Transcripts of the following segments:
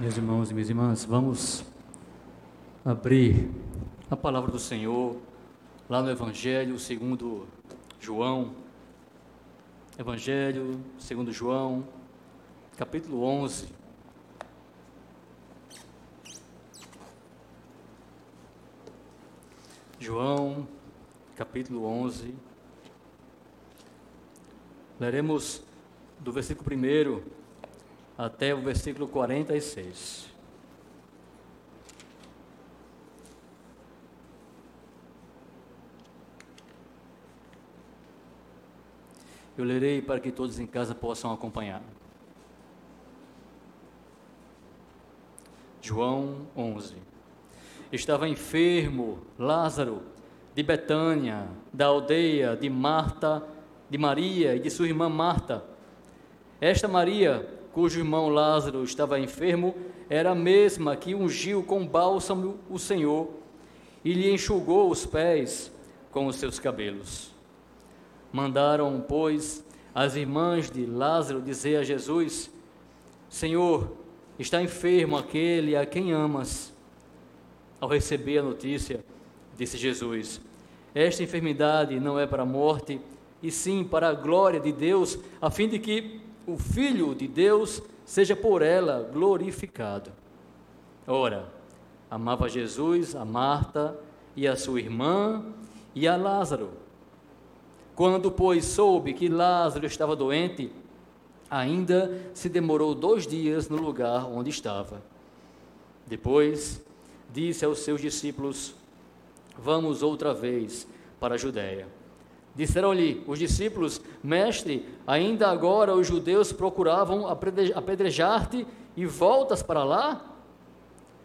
Meus irmãos e minhas irmãs, vamos abrir a palavra do Senhor lá no Evangelho segundo João. Evangelho segundo João, capítulo 11. João, capítulo 11. Leremos do versículo 1 até o versículo 46. Eu lerei para que todos em casa possam acompanhar. João 11. Estava enfermo Lázaro de Betânia, da aldeia de Marta, de Maria e de sua irmã Marta. Esta Maria cujo irmão Lázaro estava enfermo, era a mesma que ungiu com bálsamo o Senhor e lhe enxugou os pés com os seus cabelos. Mandaram, pois, as irmãs de Lázaro dizer a Jesus: Senhor, está enfermo aquele a quem amas. Ao receber a notícia, disse Jesus: Esta enfermidade não é para a morte, e sim para a glória de Deus, a fim de que o Filho de Deus seja por ela glorificado. Ora, amava Jesus a Marta e a sua irmã e a Lázaro. Quando, pois, soube que Lázaro estava doente, ainda se demorou dois dias no lugar onde estava. Depois, disse aos seus discípulos: Vamos outra vez para a Judéia. Disseram-lhe os discípulos: Mestre, ainda agora os judeus procuravam apedrejar-te e voltas para lá?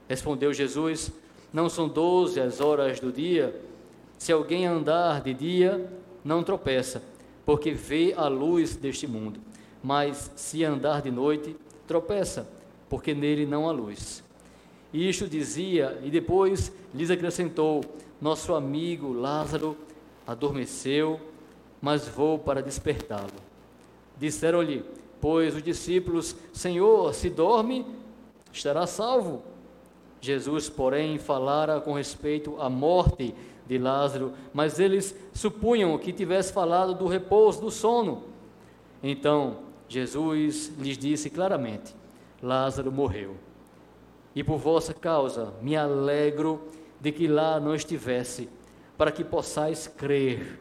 Respondeu Jesus: Não são doze as horas do dia. Se alguém andar de dia, não tropeça, porque vê a luz deste mundo. Mas se andar de noite, tropeça, porque nele não há luz. Isto dizia, e depois lhes acrescentou: Nosso amigo Lázaro adormeceu, mas vou para despertá-lo. Disseram-lhe, pois os discípulos: Senhor, se dorme, estará salvo. Jesus, porém, falara com respeito à morte de Lázaro, mas eles supunham que tivesse falado do repouso do sono. Então, Jesus lhes disse claramente: Lázaro morreu. E por vossa causa me alegro de que lá não estivesse, para que possais crer,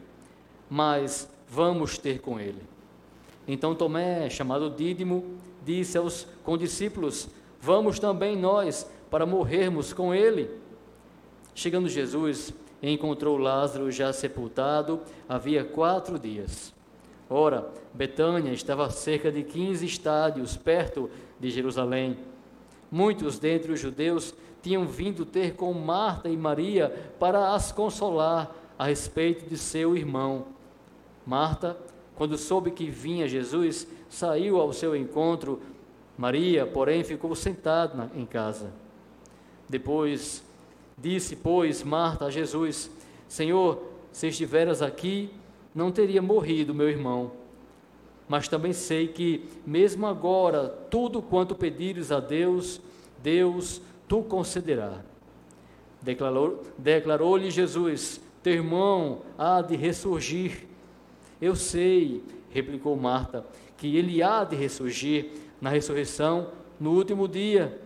mas vamos ter com ele. Então Tomé, chamado Dídimo, disse aos condiscípulos: Vamos também nós para morrermos com ele. Chegando Jesus, encontrou Lázaro já sepultado havia quatro dias. Ora, Betânia estava a cerca de quinze estádios perto de Jerusalém. Muitos dentre os judeus tinham vindo ter com Marta e Maria para as consolar a respeito de seu irmão. Marta, quando soube que vinha Jesus, saiu ao seu encontro. Maria, porém, ficou sentada em casa. Depois disse, pois, Marta a Jesus: Senhor, se estiveras aqui, não teria morrido meu irmão. Mas também sei que, mesmo agora, tudo quanto pedires a Deus, Deus tu concederá. Declarou-lhe declarou Jesus: Teu irmão há de ressurgir. Eu sei, replicou Marta, que ele há de ressurgir na ressurreição no último dia.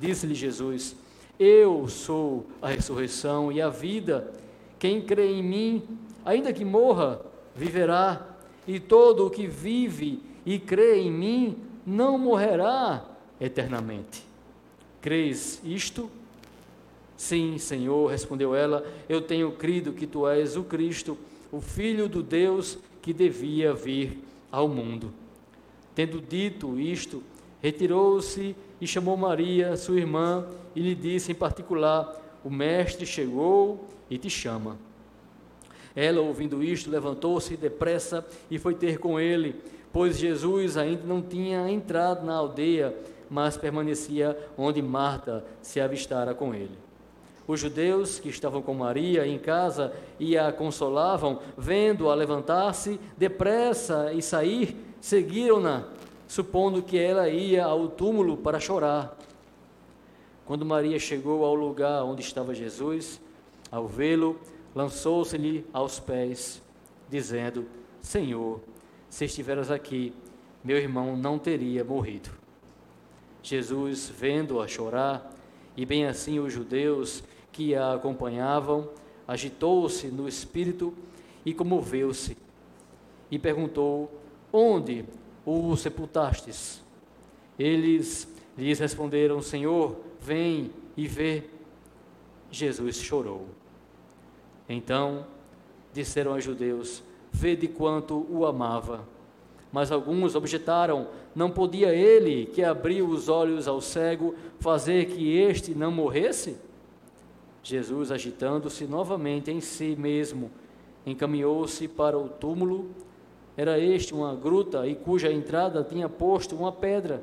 Disse-lhe Jesus: Eu sou a ressurreição e a vida. Quem crê em mim, ainda que morra, viverá. E todo o que vive e crê em mim não morrerá eternamente. Crês isto? Sim, Senhor, respondeu ela, eu tenho crido que tu és o Cristo, o Filho do Deus que devia vir ao mundo. Tendo dito isto, retirou-se e chamou Maria, sua irmã, e lhe disse em particular: O Mestre chegou e te chama. Ela, ouvindo isto, levantou-se depressa e foi ter com ele, pois Jesus ainda não tinha entrado na aldeia mas permanecia onde Marta se avistara com ele. Os judeus que estavam com Maria em casa e a consolavam, vendo-a levantar-se depressa e sair, seguiram-na, supondo que ela ia ao túmulo para chorar. Quando Maria chegou ao lugar onde estava Jesus, ao vê-lo, lançou-se-lhe aos pés, dizendo: Senhor, se estiveras aqui, meu irmão não teria morrido. Jesus, vendo-a chorar, e bem assim os judeus que a acompanhavam, agitou-se no espírito e comoveu-se, e perguntou: Onde o sepultastes? Eles lhes responderam: Senhor, vem e vê. Jesus chorou. Então disseram aos judeus: Vede quanto o amava. Mas alguns objetaram: Não podia ele, que abriu os olhos ao cego, fazer que este não morresse? Jesus, agitando-se novamente em si mesmo, encaminhou-se para o túmulo. Era este uma gruta e cuja entrada tinha posto uma pedra.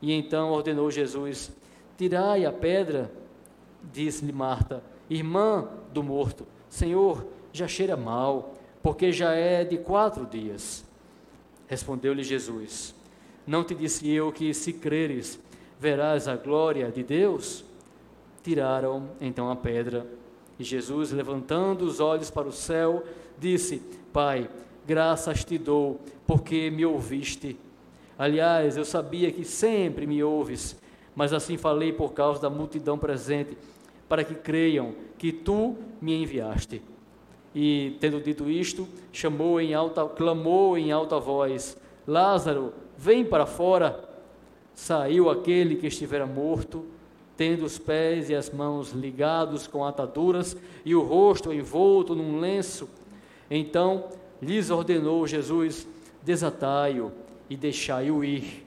E então ordenou Jesus: Tirai a pedra. Disse-lhe Marta, irmã do morto: Senhor, já cheira mal, porque já é de quatro dias. Respondeu-lhe Jesus: Não te disse eu que, se creres, verás a glória de Deus? Tiraram então a pedra. E Jesus, levantando os olhos para o céu, disse: Pai, graças te dou, porque me ouviste. Aliás, eu sabia que sempre me ouves, mas assim falei por causa da multidão presente, para que creiam que tu me enviaste. E, tendo dito isto, chamou em alta, clamou em alta voz: Lázaro, vem para fora. Saiu aquele que estivera morto, tendo os pés e as mãos ligados com ataduras e o rosto envolto num lenço. Então lhes ordenou Jesus: desatai-o e deixai-o ir.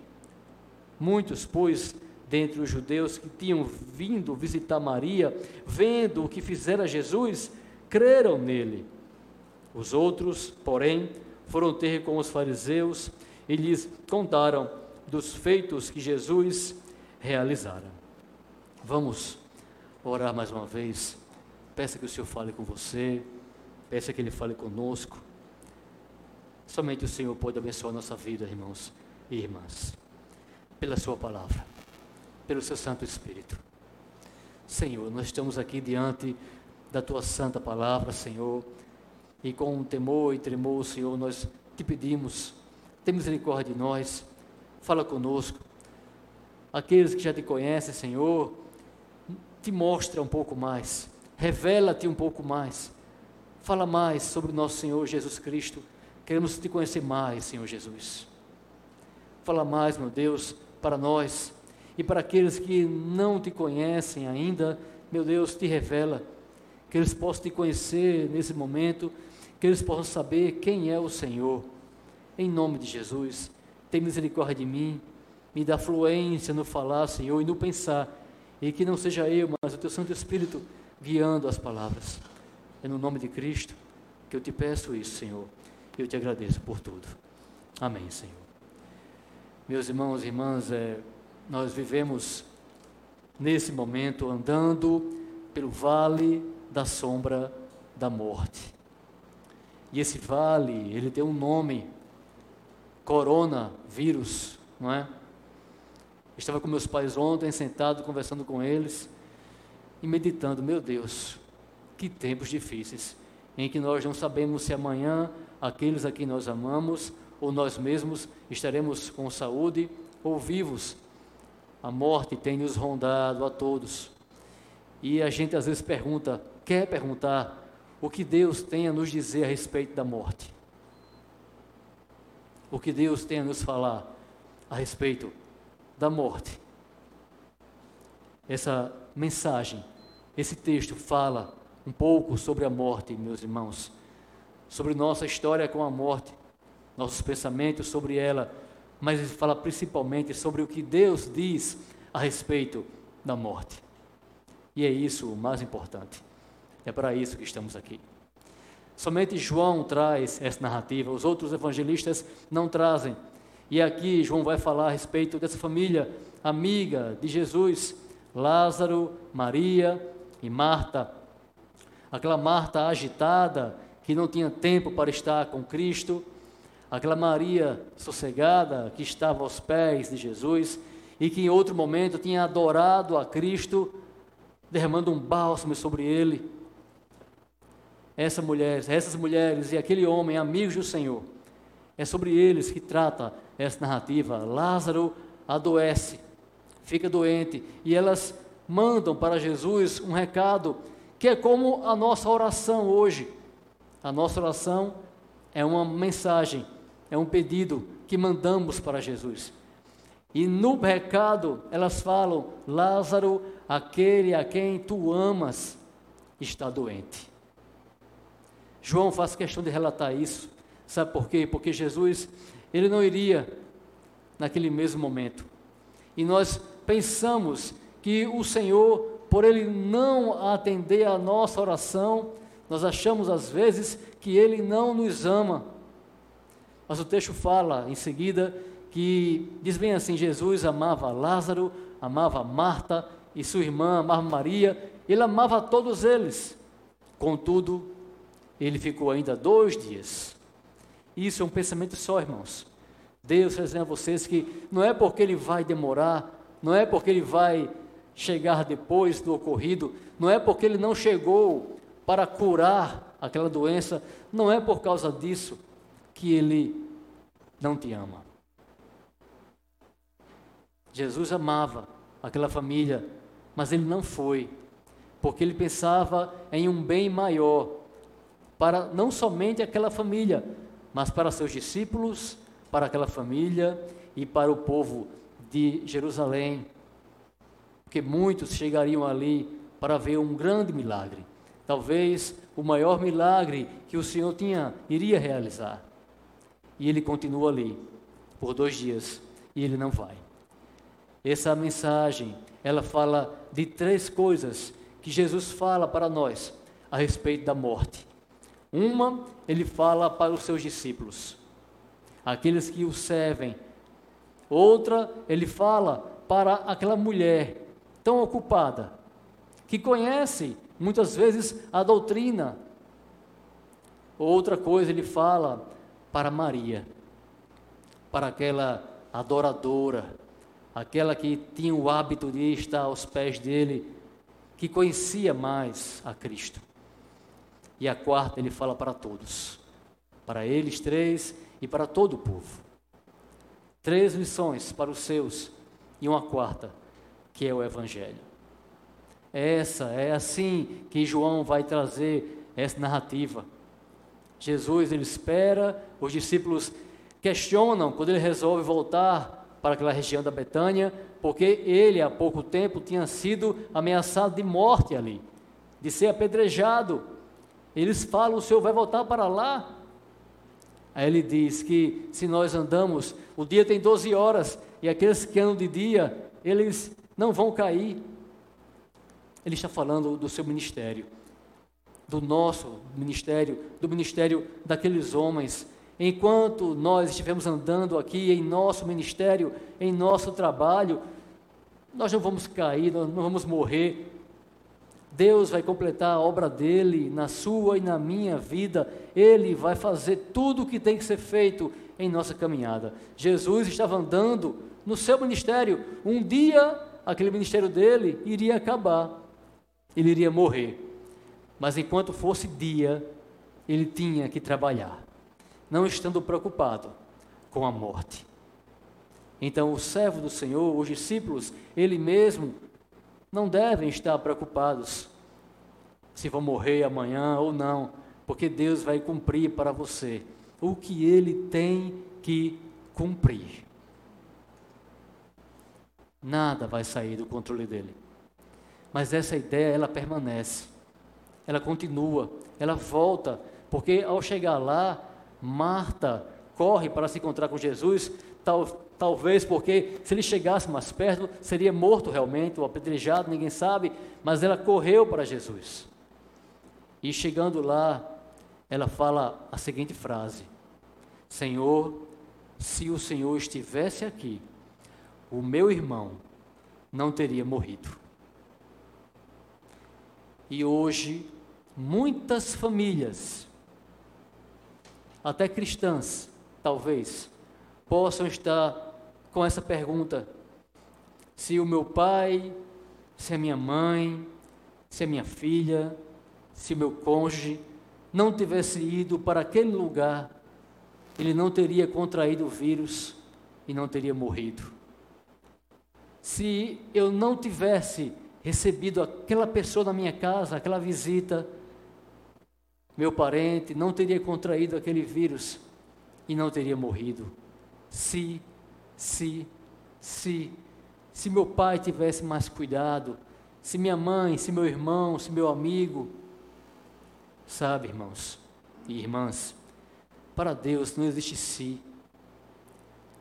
Muitos, pois, dentre os judeus que tinham vindo visitar Maria, vendo o que fizera Jesus, creram nele. Os outros, porém, foram ter com os fariseus e lhes contaram dos feitos que Jesus realizara. Vamos orar mais uma vez. Peça que o Senhor fale com você, peça que Ele fale conosco. Somente o Senhor pode abençoar nossa vida, irmãos e irmãs, pela Sua palavra, pelo Seu Santo Espírito. Senhor, nós estamos aqui diante da tua santa palavra, Senhor. E com temor e tremor, Senhor, nós te pedimos, tem misericórdia de nós, fala conosco. Aqueles que já te conhecem, Senhor, te mostra um pouco mais, revela-te um pouco mais. Fala mais sobre o nosso Senhor Jesus Cristo. Queremos te conhecer mais, Senhor Jesus. Fala mais, meu Deus, para nós e para aqueles que não te conhecem ainda, meu Deus, te revela que eles possam te conhecer nesse momento, que eles possam saber quem é o Senhor. Em nome de Jesus, tem misericórdia de mim, me dá fluência no falar, Senhor, e no pensar, e que não seja eu, mas o teu Santo Espírito guiando as palavras. É no nome de Cristo que eu te peço isso, Senhor. Eu te agradeço por tudo. Amém, Senhor. Meus irmãos e irmãs, é, nós vivemos nesse momento andando pelo vale da sombra da morte. E esse vale, ele tem um nome, coronavírus, não é? Estava com meus pais ontem, sentado, conversando com eles e meditando, meu Deus, que tempos difíceis, em que nós não sabemos se amanhã aqueles a quem nós amamos ou nós mesmos estaremos com saúde ou vivos. A morte tem nos rondado a todos. E a gente às vezes pergunta: quer perguntar o que Deus tem a nos dizer a respeito da morte. O que Deus tem a nos falar a respeito da morte. Essa mensagem, esse texto fala um pouco sobre a morte, meus irmãos, sobre nossa história com a morte, nossos pensamentos sobre ela, mas ele fala principalmente sobre o que Deus diz a respeito da morte. E é isso o mais importante. É para isso que estamos aqui. Somente João traz essa narrativa, os outros evangelistas não trazem. E aqui João vai falar a respeito dessa família amiga de Jesus, Lázaro, Maria e Marta. Aquela Marta agitada, que não tinha tempo para estar com Cristo, aquela Maria sossegada, que estava aos pés de Jesus, e que em outro momento tinha adorado a Cristo, derramando um bálsamo sobre ele. Essa mulher, essas mulheres e aquele homem, amigos do Senhor, é sobre eles que trata essa narrativa. Lázaro adoece, fica doente, e elas mandam para Jesus um recado que é como a nossa oração hoje. A nossa oração é uma mensagem, é um pedido que mandamos para Jesus. E no recado elas falam: Lázaro, aquele a quem tu amas, está doente. João faz questão de relatar isso. Sabe por quê? Porque Jesus, ele não iria naquele mesmo momento. E nós pensamos que o Senhor, por ele não atender a nossa oração, nós achamos às vezes que ele não nos ama. Mas o texto fala em seguida que diz bem assim: Jesus amava Lázaro, amava Marta e sua irmã, amava Maria, ele amava todos eles. Contudo, ele ficou ainda dois dias. Isso é um pensamento só, irmãos. Deus está dizendo a vocês que não é porque ele vai demorar, não é porque ele vai chegar depois do ocorrido, não é porque ele não chegou para curar aquela doença, não é por causa disso que ele não te ama. Jesus amava aquela família, mas ele não foi, porque ele pensava em um bem maior, para não somente aquela família, mas para seus discípulos, para aquela família e para o povo de Jerusalém, porque muitos chegariam ali para ver um grande milagre, talvez o maior milagre que o Senhor tinha iria realizar. E ele continua ali por dois dias e ele não vai. Essa mensagem, ela fala de três coisas que Jesus fala para nós a respeito da morte. Uma, ele fala para os seus discípulos, aqueles que o servem. Outra, ele fala para aquela mulher tão ocupada, que conhece muitas vezes a doutrina. Outra coisa, ele fala para Maria, para aquela adoradora, aquela que tinha o hábito de estar aos pés dele, que conhecia mais a Cristo. E a quarta ele fala para todos, para eles três e para todo o povo. Três lições para os seus e uma quarta, que é o Evangelho. Essa é assim que João vai trazer essa narrativa. Jesus ele espera, os discípulos questionam quando ele resolve voltar para aquela região da Betânia, porque ele há pouco tempo tinha sido ameaçado de morte ali, de ser apedrejado. Eles falam: o Senhor vai voltar para lá? Aí ele diz que se nós andamos, o dia tem 12 horas, e aqueles que andam de dia, eles não vão cair. Ele está falando do seu ministério, do nosso ministério, do ministério daqueles homens. Enquanto nós estivermos andando aqui em nosso ministério, em nosso trabalho, nós não vamos cair, nós não vamos morrer, Deus vai completar a obra dele na sua e na minha vida. Ele vai fazer tudo o que tem que ser feito em nossa caminhada. Jesus estava andando no seu ministério. Um dia, aquele ministério dele iria acabar. Ele iria morrer. Mas enquanto fosse dia, ele tinha que trabalhar, não estando preocupado com a morte. Então, o servo do Senhor, os discípulos, ele mesmo não devem estar preocupados se vão morrer amanhã ou não, porque Deus vai cumprir para você o que ele tem que cumprir. Nada vai sair do controle dele. Mas essa ideia, ela permanece. Ela continua, ela volta, porque ao chegar lá, Marta corre para se encontrar com Jesus, tal, Talvez porque se ele chegasse mais perto, seria morto realmente, ou apedrejado, ninguém sabe, mas ela correu para Jesus. E chegando lá, ela fala a seguinte frase: Senhor, se o Senhor estivesse aqui, o meu irmão não teria morrido. E hoje, muitas famílias, até cristãs, talvez, possam estar com essa pergunta: se o meu pai, se a minha mãe, se a minha filha, se o meu cônjuge não tivesse ido para aquele lugar, ele não teria contraído o vírus e não teria morrido. Se eu não tivesse recebido aquela pessoa na minha casa, aquela visita, meu parente não teria contraído aquele vírus e não teria morrido. Se, se, se, se meu pai tivesse mais cuidado, se minha mãe, se meu irmão, se meu amigo, sabe, irmãos e irmãs, para Deus não existe si.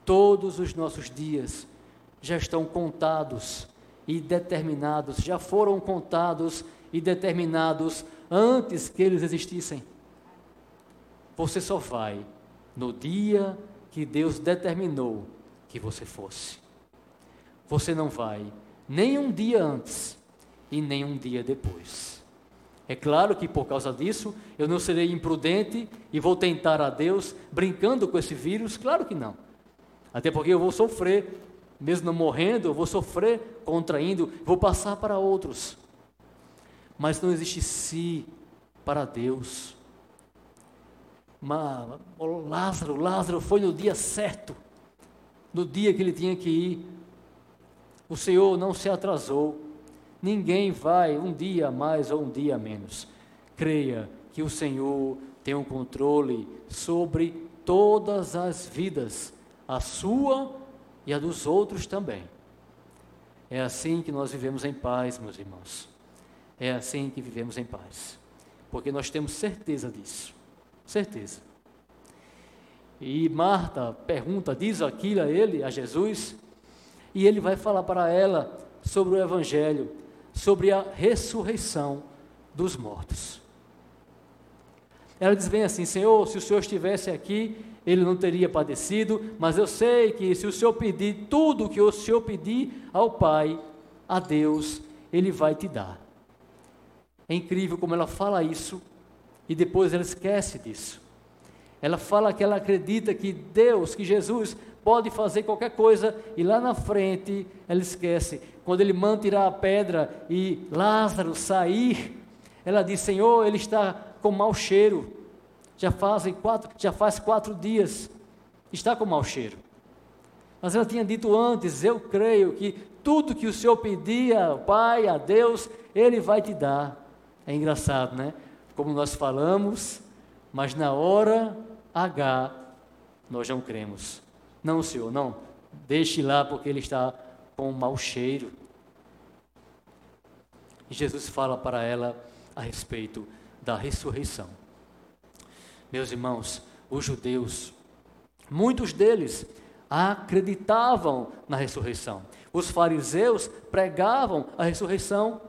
Todos os nossos dias já estão contados e determinados, já foram contados e determinados antes que eles existissem. Você só vai no dia que Deus determinou que você fosse. Você não vai nem um dia antes e nem um dia depois. É claro que por causa disso eu não serei imprudente e vou tentar a Deus brincando com esse vírus, claro que não. Até porque eu vou sofrer, mesmo morrendo, eu vou sofrer contraindo, vou passar para outros. Mas não existe si para Deus. Mas, Lázaro, Lázaro foi no dia certo, no dia que ele tinha que ir. O Senhor não se atrasou. Ninguém vai um dia mais ou um dia menos. Creia que o Senhor tem um controle sobre todas as vidas, a sua e a dos outros também. É assim que nós vivemos em paz, meus irmãos. É assim que vivemos em paz. Porque nós temos certeza disso. Certeza. E Marta pergunta, diz aquilo a ele, a Jesus, e ele vai falar para ela sobre o Evangelho, sobre a ressurreição dos mortos. Ela diz bem assim: Senhor, se o Senhor estivesse aqui, ele não teria padecido, mas eu sei que se o Senhor pedir tudo o que o Senhor pedir ao Pai, a Deus, Ele vai te dar. É incrível como ela fala isso e depois ela esquece disso. Ela fala que ela acredita que Deus, que Jesus, pode fazer qualquer coisa e lá na frente ela esquece. Quando ele manda tirar a pedra e Lázaro sair, ela diz: Senhor, ele está com mau cheiro. Já fazem quatro, já faz quatro dias, está com mau cheiro. Mas ela tinha dito antes: Eu creio que tudo que o Senhor pedir ao Pai, a Deus, Ele vai te dar. É engraçado, né? Como nós falamos, mas na hora H nós não cremos. Não, Senhor, não. Deixe lá porque ele está com um mau cheiro. E Jesus fala para ela a respeito da ressurreição. Meus irmãos, os judeus, muitos deles acreditavam na ressurreição. Os fariseus pregavam a ressurreição.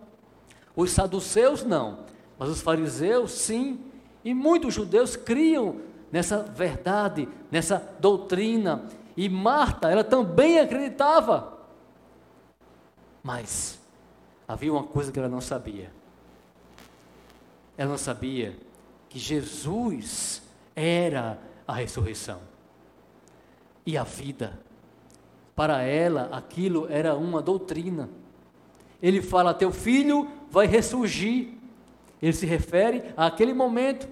Os saduceus não, mas os fariseus sim. E muitos judeus criam nessa verdade, nessa doutrina. E Marta, ela também acreditava. Mas havia uma coisa que ela não sabia. Ela não sabia que Jesus era a ressurreição e a vida. Para ela, aquilo era uma doutrina. Ele fala: Teu filho vai ressurgir. Ele se refere àquele momento,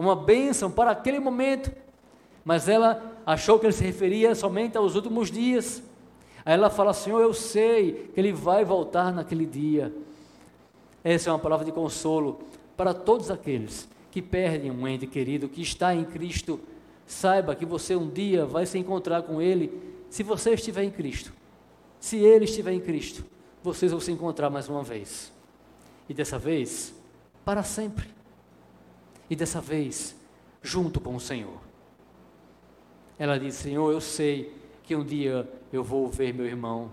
uma bênção para aquele momento. Mas ela achou que ele se referia somente aos últimos dias. Aí ela fala: Senhor, eu sei que ele vai voltar naquele dia. Essa é uma palavra de consolo para todos aqueles que perdem um ente querido que está em Cristo. Saiba que você um dia vai se encontrar com ele se você estiver em Cristo. Se ele estiver em Cristo, vocês vão se encontrar mais uma vez. E dessa vez, para sempre. E dessa vez, junto com o Senhor. Ela diz: Senhor, eu sei que um dia eu vou ver meu irmão,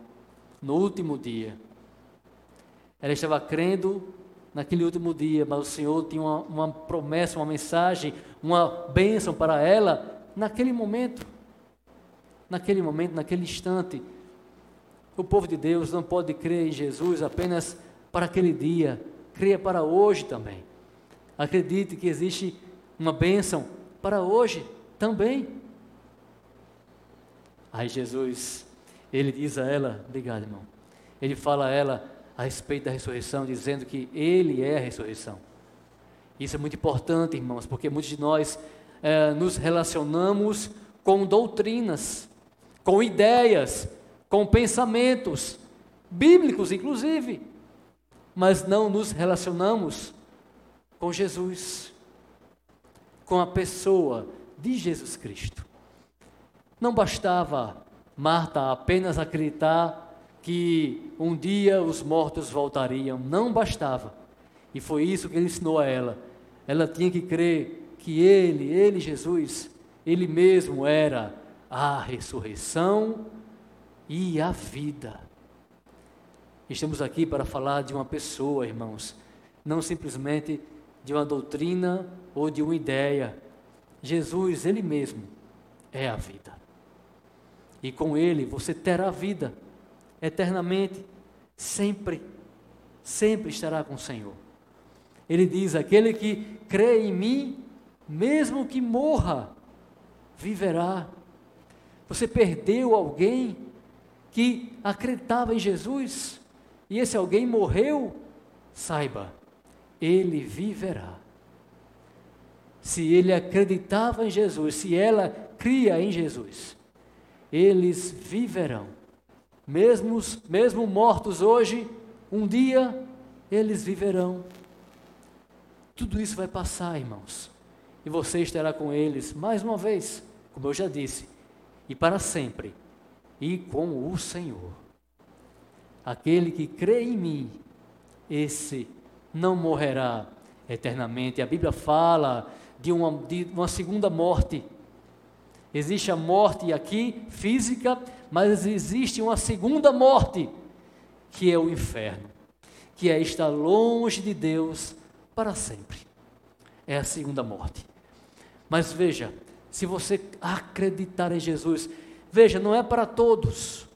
no último dia. Ela estava crendo naquele último dia, mas o Senhor tinha uma, uma promessa, uma mensagem, uma bênção para ela naquele momento. Naquele momento, naquele instante. O povo de Deus não pode crer em Jesus apenas para aquele dia, creia para hoje também. Acredite que existe uma bênção para hoje também. Aí Jesus, ele diz a ela, obrigado irmão, ele fala a ela a respeito da ressurreição, dizendo que ele é a ressurreição. Isso é muito importante, irmãos, porque muitos de nós é, nos relacionamos com doutrinas, com ideias, com pensamentos, bíblicos inclusive, mas não nos relacionamos com Jesus, com a pessoa de Jesus Cristo. Não bastava Marta apenas acreditar que um dia os mortos voltariam, não bastava. E foi isso que ele ensinou a ela. Ela tinha que crer que ele, ele Jesus, ele mesmo era a ressurreição e a vida. Estamos aqui para falar de uma pessoa, irmãos, não simplesmente de uma doutrina ou de uma ideia. Jesus, Ele mesmo, é a vida. E com Ele você terá vida eternamente, sempre, sempre estará com o Senhor. Ele diz: aquele que crê em mim, mesmo que morra, viverá. Você perdeu alguém que acreditava em Jesus e esse alguém morreu, saiba, ele viverá. Se ele acreditava em Jesus, se ela cria em Jesus, eles viverão. Mesmo, mesmo mortos hoje, um dia eles viverão. Tudo isso vai passar, irmãos. E você estará com eles mais uma vez, como eu já disse, e para sempre, e com o Senhor. Aquele que crê em mim, esse não morrerá eternamente. A Bíblia fala de uma, de uma segunda morte. Existe a morte aqui, física, mas existe uma segunda morte, que é o inferno, que é estar longe de Deus para sempre. É a segunda morte. Mas veja, se você acreditar em Jesus, veja, não é para todos,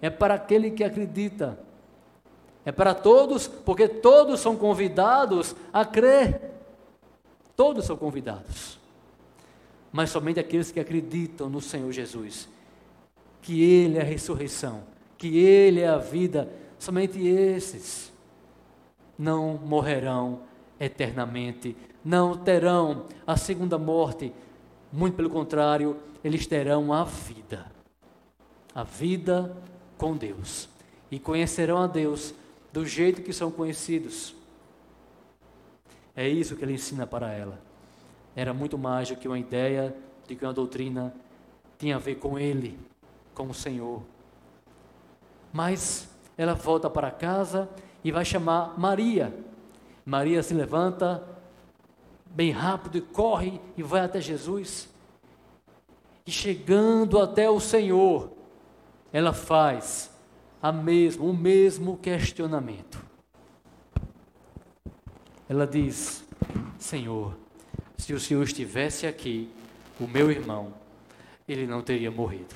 é para aquele que acredita. É para todos, porque todos são convidados a crer. Todos são convidados. Mas somente aqueles que acreditam no Senhor Jesus que Ele é a ressurreição, que Ele é a vida, somente esses não morrerão eternamente, não terão a segunda morte, muito pelo contrário, eles terão a vida, a vida com Deus, e conhecerão a Deus do jeito que são conhecidos. É isso que ele ensina para ela. Era muito mais do que uma ideia de que uma doutrina tinha a ver com ele, com o Senhor. Mas ela volta para casa e vai chamar Maria. Maria se levanta bem rápido e corre e vai até Jesus. E chegando até o Senhor, ela faz a mesmo, o mesmo questionamento. Ela diz: Senhor, se o Senhor estivesse aqui, o meu irmão, ele não teria morrido.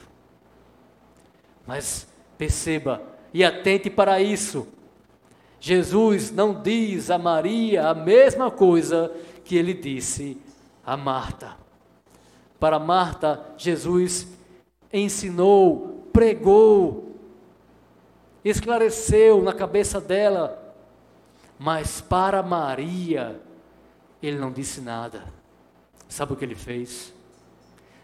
Mas perceba e atente para isso. Jesus não diz a Maria a mesma coisa que ele disse a Marta. Para Marta, Jesus ensinou, pregou, esclareceu na cabeça dela, mas para Maria, ele não disse nada. Sabe o que ele fez?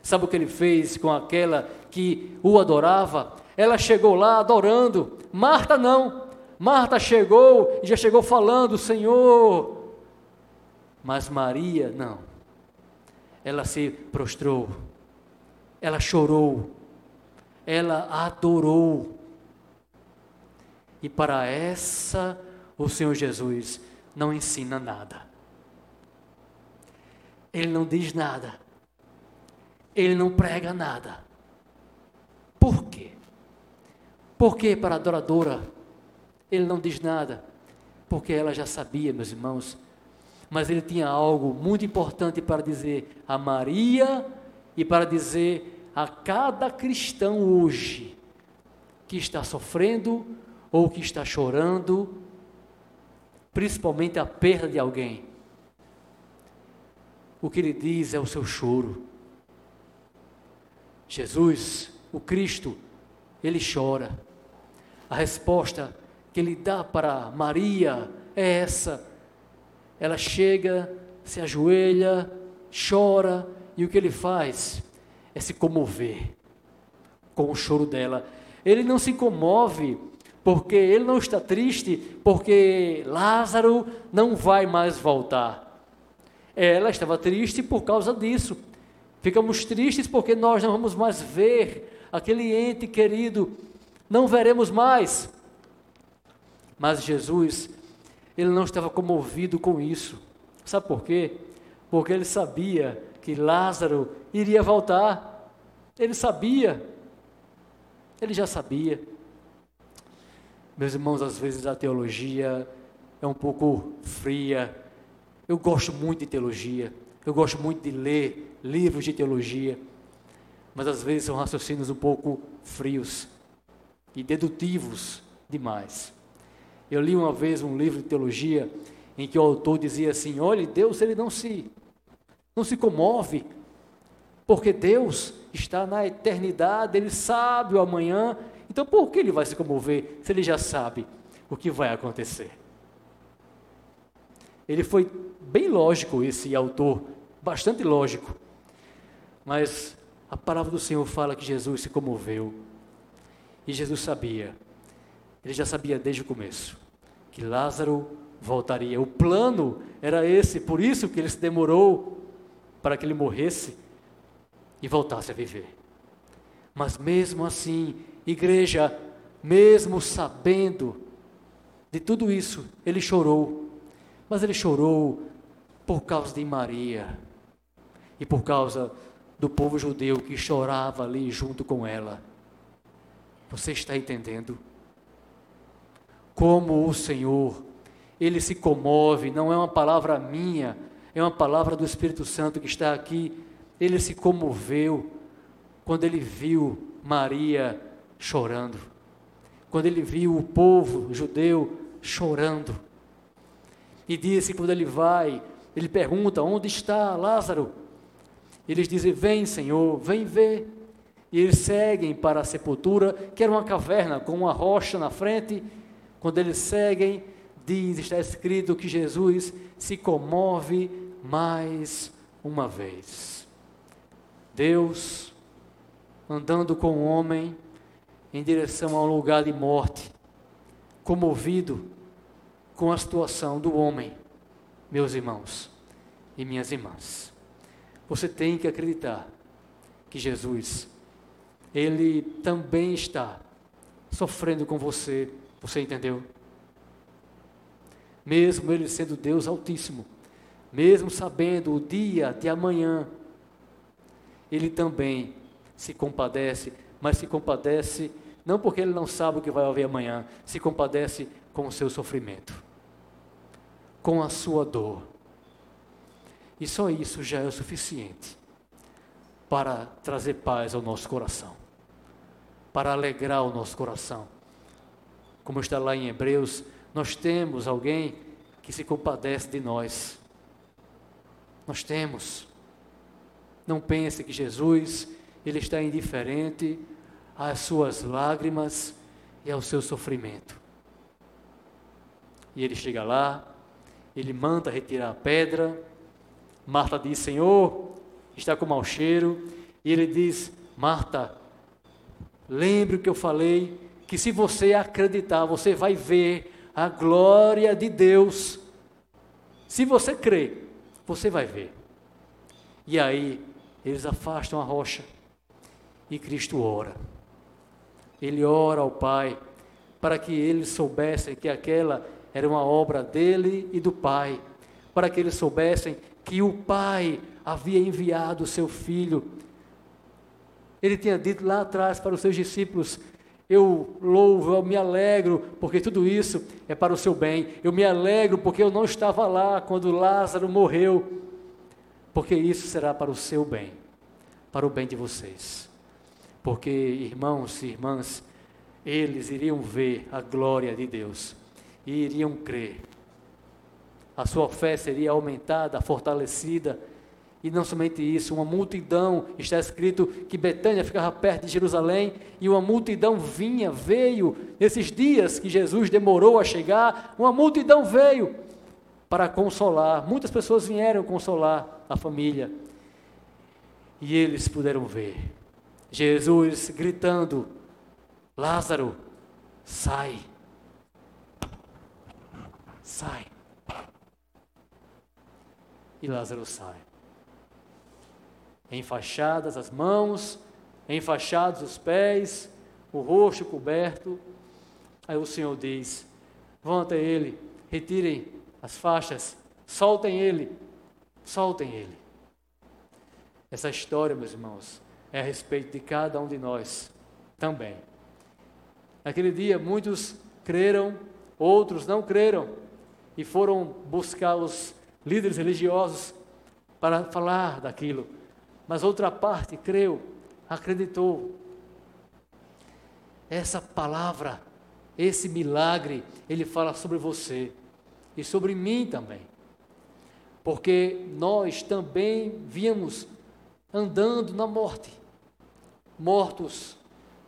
Sabe o que ele fez com aquela que o adorava? Ela chegou lá adorando. Marta não. Marta chegou e já chegou falando, Senhor. Mas Maria não. Ela se prostrou. Ela chorou. Ela adorou. E para essa, o Senhor Jesus não ensina nada. Ele não diz nada. Ele não prega nada. Por quê? Porque para a adoradora ele não diz nada, porque ela já sabia, meus irmãos, mas ele tinha algo muito importante para dizer a Maria e para dizer a cada cristão hoje que está sofrendo ou que está chorando, principalmente a perda de alguém. O que ele diz é o seu choro. Jesus, o Cristo, ele chora A resposta que ele dá para Maria é essa. Ela chega, se ajoelha, chora, e o que ele faz é se comover com o choro dela. Ele não se comove porque ele não está triste porque Lázaro não vai mais voltar. Ela estava triste por causa disso. Ficamos tristes porque nós não vamos mais ver aquele ente querido, não veremos mais. Mas Jesus, ele não estava comovido com isso. Sabe por quê? Porque ele sabia que Lázaro iria voltar. Ele sabia. Ele já sabia. Meus irmãos, às vezes a teologia é um pouco fria. Eu gosto muito de teologia. Eu gosto muito de ler livros de teologia. Mas às vezes são raciocínios um pouco frios e dedutivos demais. Eu li uma vez um livro de teologia em que o autor dizia assim: "Olhe, Deus ele não se não se comove, porque Deus está na eternidade, ele sabe o amanhã, então por que ele vai se comover se ele já sabe o que vai acontecer?" Ele foi bem lógico esse autor, bastante lógico. Mas a palavra do Senhor fala que Jesus se comoveu. E Jesus sabia, ele já sabia desde o começo, que Lázaro voltaria. O plano era esse, por isso que ele se demorou para que ele morresse e voltasse a viver. Mas mesmo assim, igreja, mesmo sabendo de tudo isso, ele chorou. Mas ele chorou por causa de Maria e por causa do povo judeu que chorava ali junto com ela. Você está entendendo? Como o Senhor, ele se comove, não é uma palavra minha, é uma palavra do Espírito Santo que está aqui. Ele se comoveu quando ele viu Maria chorando, quando ele viu o povo judeu chorando. E disse: quando ele vai, ele pergunta: Onde está Lázaro? Eles dizem: Vem, Senhor, vem ver. E eles seguem para a sepultura, que era uma caverna com uma rocha na frente. Quando eles seguem, diz, está escrito que Jesus se comove mais uma vez. Deus andando com o homem em direção a um lugar de morte, comovido com a situação do homem, meus irmãos e minhas irmãs. Você tem que acreditar que Jesus, Ele também está sofrendo com você. Você entendeu? Mesmo Ele sendo Deus Altíssimo, mesmo sabendo o dia de amanhã, Ele também se compadece, mas se compadece não porque Ele não sabe o que vai haver amanhã, se compadece com o seu sofrimento, com a sua dor e só isso já é o suficiente para trazer paz ao nosso coração, para alegrar o nosso coração. Como está lá em Hebreus, nós temos alguém que se compadece de nós. Nós temos. Não pense que Jesus, ele está indiferente às suas lágrimas e ao seu sofrimento. E ele chega lá, ele manda retirar a pedra, Marta diz: Senhor, está com mau cheiro. E ele diz: Marta, lembre o que eu falei, que se você acreditar, você vai ver a glória de Deus. Se você crer, você vai ver. E aí, eles afastam a rocha e Cristo ora. Ele ora ao Pai para que eles soubessem que aquela era uma obra dele e do Pai, para que eles soubessem que o Pai havia enviado o seu filho. Ele tinha dito lá atrás para os seus discípulos: Eu louvo, eu me alegro, porque tudo isso é para o seu bem. Eu me alegro porque eu não estava lá quando Lázaro morreu, porque isso será para o seu bem, para o bem de vocês. Porque, irmãos e irmãs, eles iriam ver a glória de Deus e iriam crer a sua fé seria aumentada, fortalecida, E não somente isso, uma multidão, está escrito que Betânia ficava perto de Jerusalém, e uma multidão vinha, veio, nesses dias que Jesus demorou a chegar, uma multidão veio para consolar. Muitas pessoas vieram consolar a família. E eles puderam ver Jesus gritando: Lázaro, sai, sai. E Lázaro sai enfaixadas as mãos, enfaixados os pés, o rosto coberto. Aí o Senhor diz: Vão até ele, retirem as faixas, soltem ele, soltem ele. Essa história, meus irmãos, é a respeito de cada um de nós também. Naquele dia, muitos creram, outros não creram, e foram buscar os líderes religiosos para falar daquilo mas outra parte creu, acreditou. Essa palavra, esse milagre, ele fala sobre você e sobre mim também. Porque nós também víamos andando na morte, mortos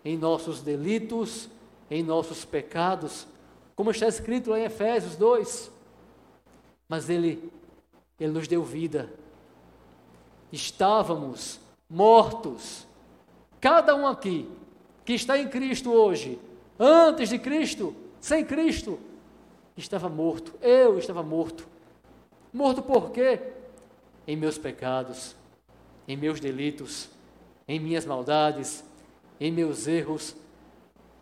em nossos delitos, em nossos pecados, como está escrito lá em Efésios 2. Mas ele ele nos deu vida estávamos mortos. Cada um aqui que está em Cristo hoje, antes de Cristo, sem Cristo, estava morto. Eu estava morto. Morto por quê? Em meus pecados, em meus delitos, em minhas maldades, em meus erros,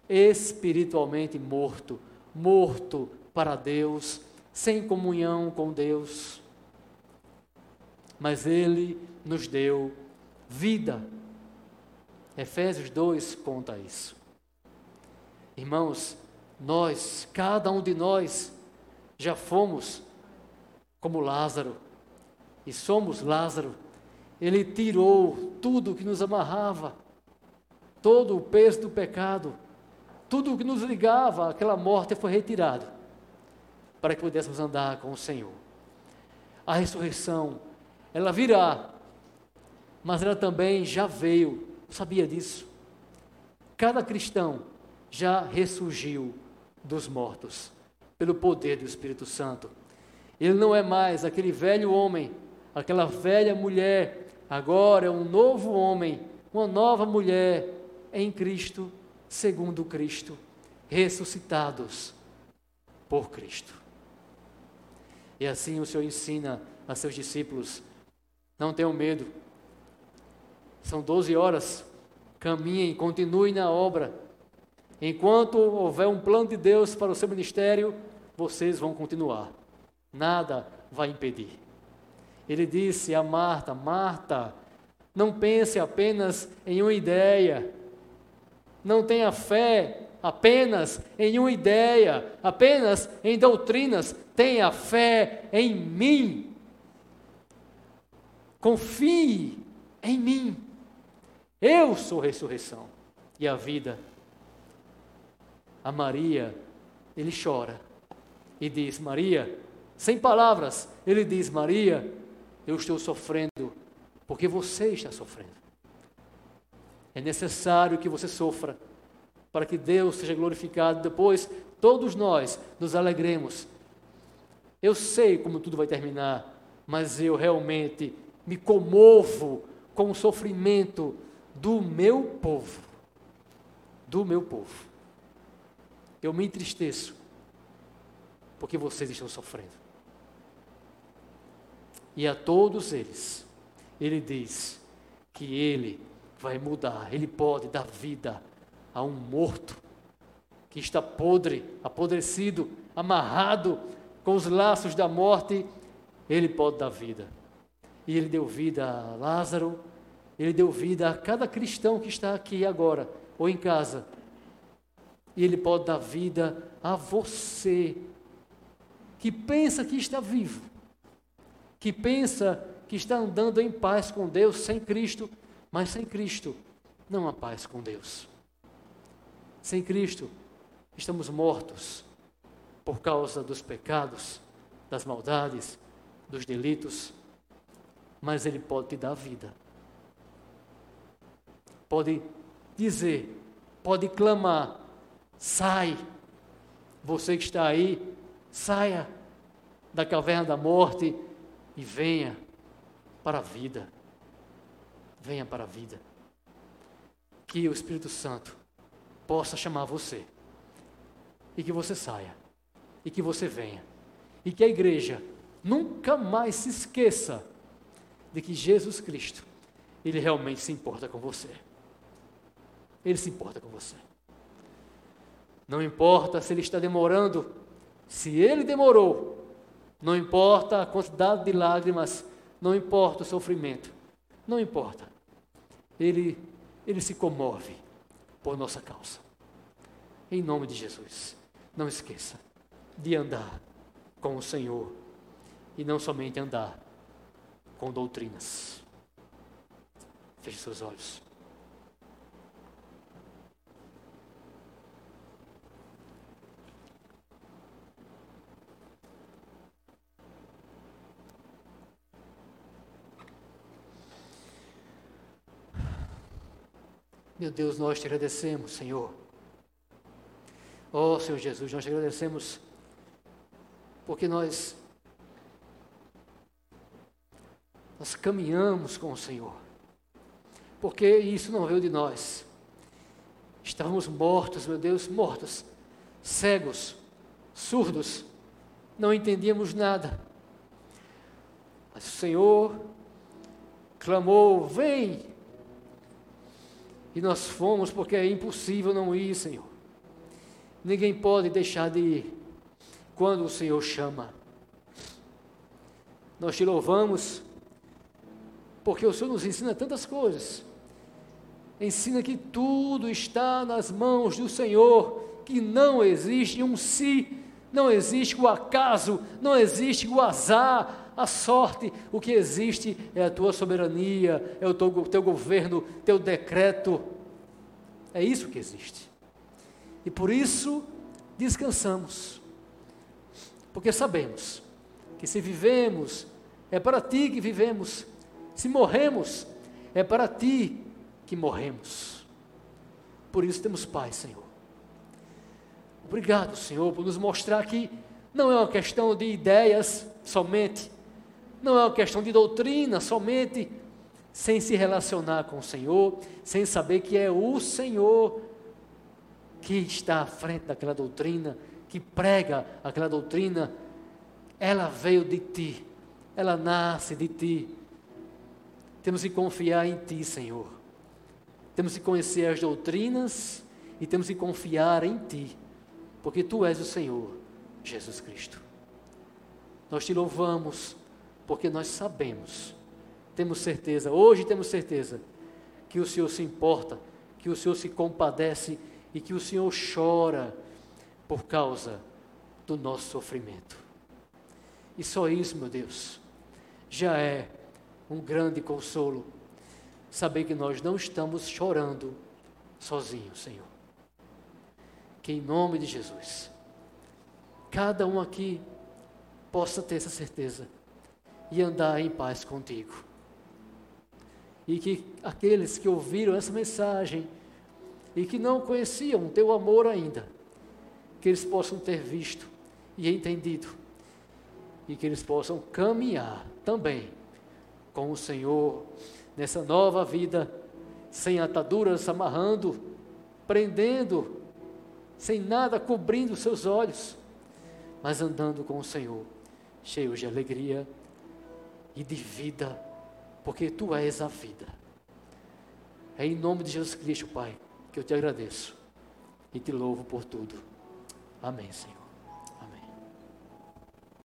espiritualmente morto, morto para Deus, sem comunhão com Deus. Mas Ele nos deu vida. Efésios 2 conta isso. Irmãos, nós, cada um de nós, já fomos como Lázaro, e somos Lázaro. Ele tirou tudo que nos amarrava, todo o peso do pecado, tudo o que nos ligava àquela morte foi retirado, para que pudéssemos andar com o Senhor. A ressurreição, ela virá mas ela também já veio, sabia disso? Cada cristão já ressurgiu dos mortos pelo poder do Espírito Santo. Ele não é mais aquele velho homem, aquela velha mulher, agora é um novo homem, uma nova mulher em Cristo, segundo Cristo, ressuscitados por Cristo. E assim o Senhor ensina a seus discípulos: não tenham medo, são 12 horas. Caminhem, continuem na obra. Enquanto houver um plano de Deus para o seu ministério, vocês vão continuar. Nada vai impedir. Ele disse a Marta: Marta, não pense apenas em uma ideia. Não tenha fé apenas em uma ideia, apenas em doutrinas. Tenha fé em mim. Confie em mim. Eu sou ressurreição e a vida. A Maria, ele chora e diz: Maria, sem palavras, ele diz: Maria, eu estou sofrendo porque você está sofrendo. É necessário que você sofra para que Deus seja glorificado. Depois, todos nós nos alegremos. Eu sei como tudo vai terminar, mas eu realmente me comovo com o sofrimento do meu povo. Do meu povo. Eu me entristeço porque vocês estão sofrendo. E a todos eles, ele diz que ele vai mudar, ele pode dar vida a um morto que está podre, apodrecido, amarrado com os laços da morte, ele pode dar vida. E ele deu vida a Lázaro, ele deu vida a cada cristão que está aqui agora ou em casa. E Ele pode dar vida a você que pensa que está vivo, que pensa que está andando em paz com Deus sem Cristo, mas sem Cristo não há paz com Deus. Sem Cristo estamos mortos por causa dos pecados, das maldades, dos delitos. mas Ele pode te dar vida. Pode dizer, pode clamar: sai, você que está aí, saia da caverna da morte e venha para a vida. Venha para a vida. Que o Espírito Santo possa chamar você e que você saia e que você venha e que a igreja nunca mais se esqueça de que Jesus Cristo, ele realmente se importa com você. Ele se importa com você. Não importa se ele está demorando, se ele demorou, não importa a quantidade de lágrimas, não importa o sofrimento, não importa. Ele, ele se comove por nossa causa. Em nome de Jesus, não esqueça de andar com o Senhor e não somente andar com doutrinas. Feche seus olhos. Meu Deus, nós te agradecemos, Senhor. Oh, Senhor Jesus, nós te agradecemos porque nós nós caminhamos com o Senhor. Porque isso não veio de nós. Estávamos mortos, meu Deus, mortos, cegos, surdos, não entendíamos nada. Mas o Senhor clamou: Vem, e nós fomos porque é impossível não ir, Senhor. Ninguém pode deixar de ir quando o Senhor chama. Nós te louvamos porque o Senhor nos ensina tantas coisas. Ensina que tudo está nas mãos do Senhor, que não existe um si, não existe o acaso, não existe o azar, a sorte, o que existe é a tua soberania, é o teu, teu governo, teu decreto. É isso que existe. E por isso descansamos, porque sabemos que se vivemos, é para ti que vivemos, se morremos, é para ti que morremos. Por isso temos paz, Senhor. Obrigado, Senhor, por nos mostrar que não é uma questão de ideias somente, não é uma questão de doutrina somente, sem se relacionar com o Senhor, sem saber que é o Senhor que está à frente daquela doutrina, que prega aquela doutrina, ela veio de ti, ela nasce de ti. Temos que confiar em ti, Senhor. Temos que conhecer as doutrinas e temos que confiar em ti, porque tu és o Senhor, Jesus Cristo. Nós te louvamos porque nós sabemos, temos certeza, hoje temos certeza, que o Senhor se importa, que o Senhor se compadece e que o Senhor chora por causa do nosso sofrimento. E só isso, meu Deus, já é um grande consolo saber que nós não estamos chorando sozinhos, Senhor. Que em nome de Jesus, cada um aqui possa ter essa certeza e andar em paz contigo. E que aqueles que ouviram essa mensagem e que não conheciam o teu amor ainda, que eles possam ter visto e entendido, e que eles possam caminhar também com o Senhor nessa nova vida, sem ataduras amarrando, prendendo, sem nada cobrindo seus olhos, mas andando com o Senhor, cheios de alegria e de vida, porque tu és a vida. É em nome de Jesus Cristo, Pai, que eu te agradeço e te louvo por tudo. Amém, Senhor.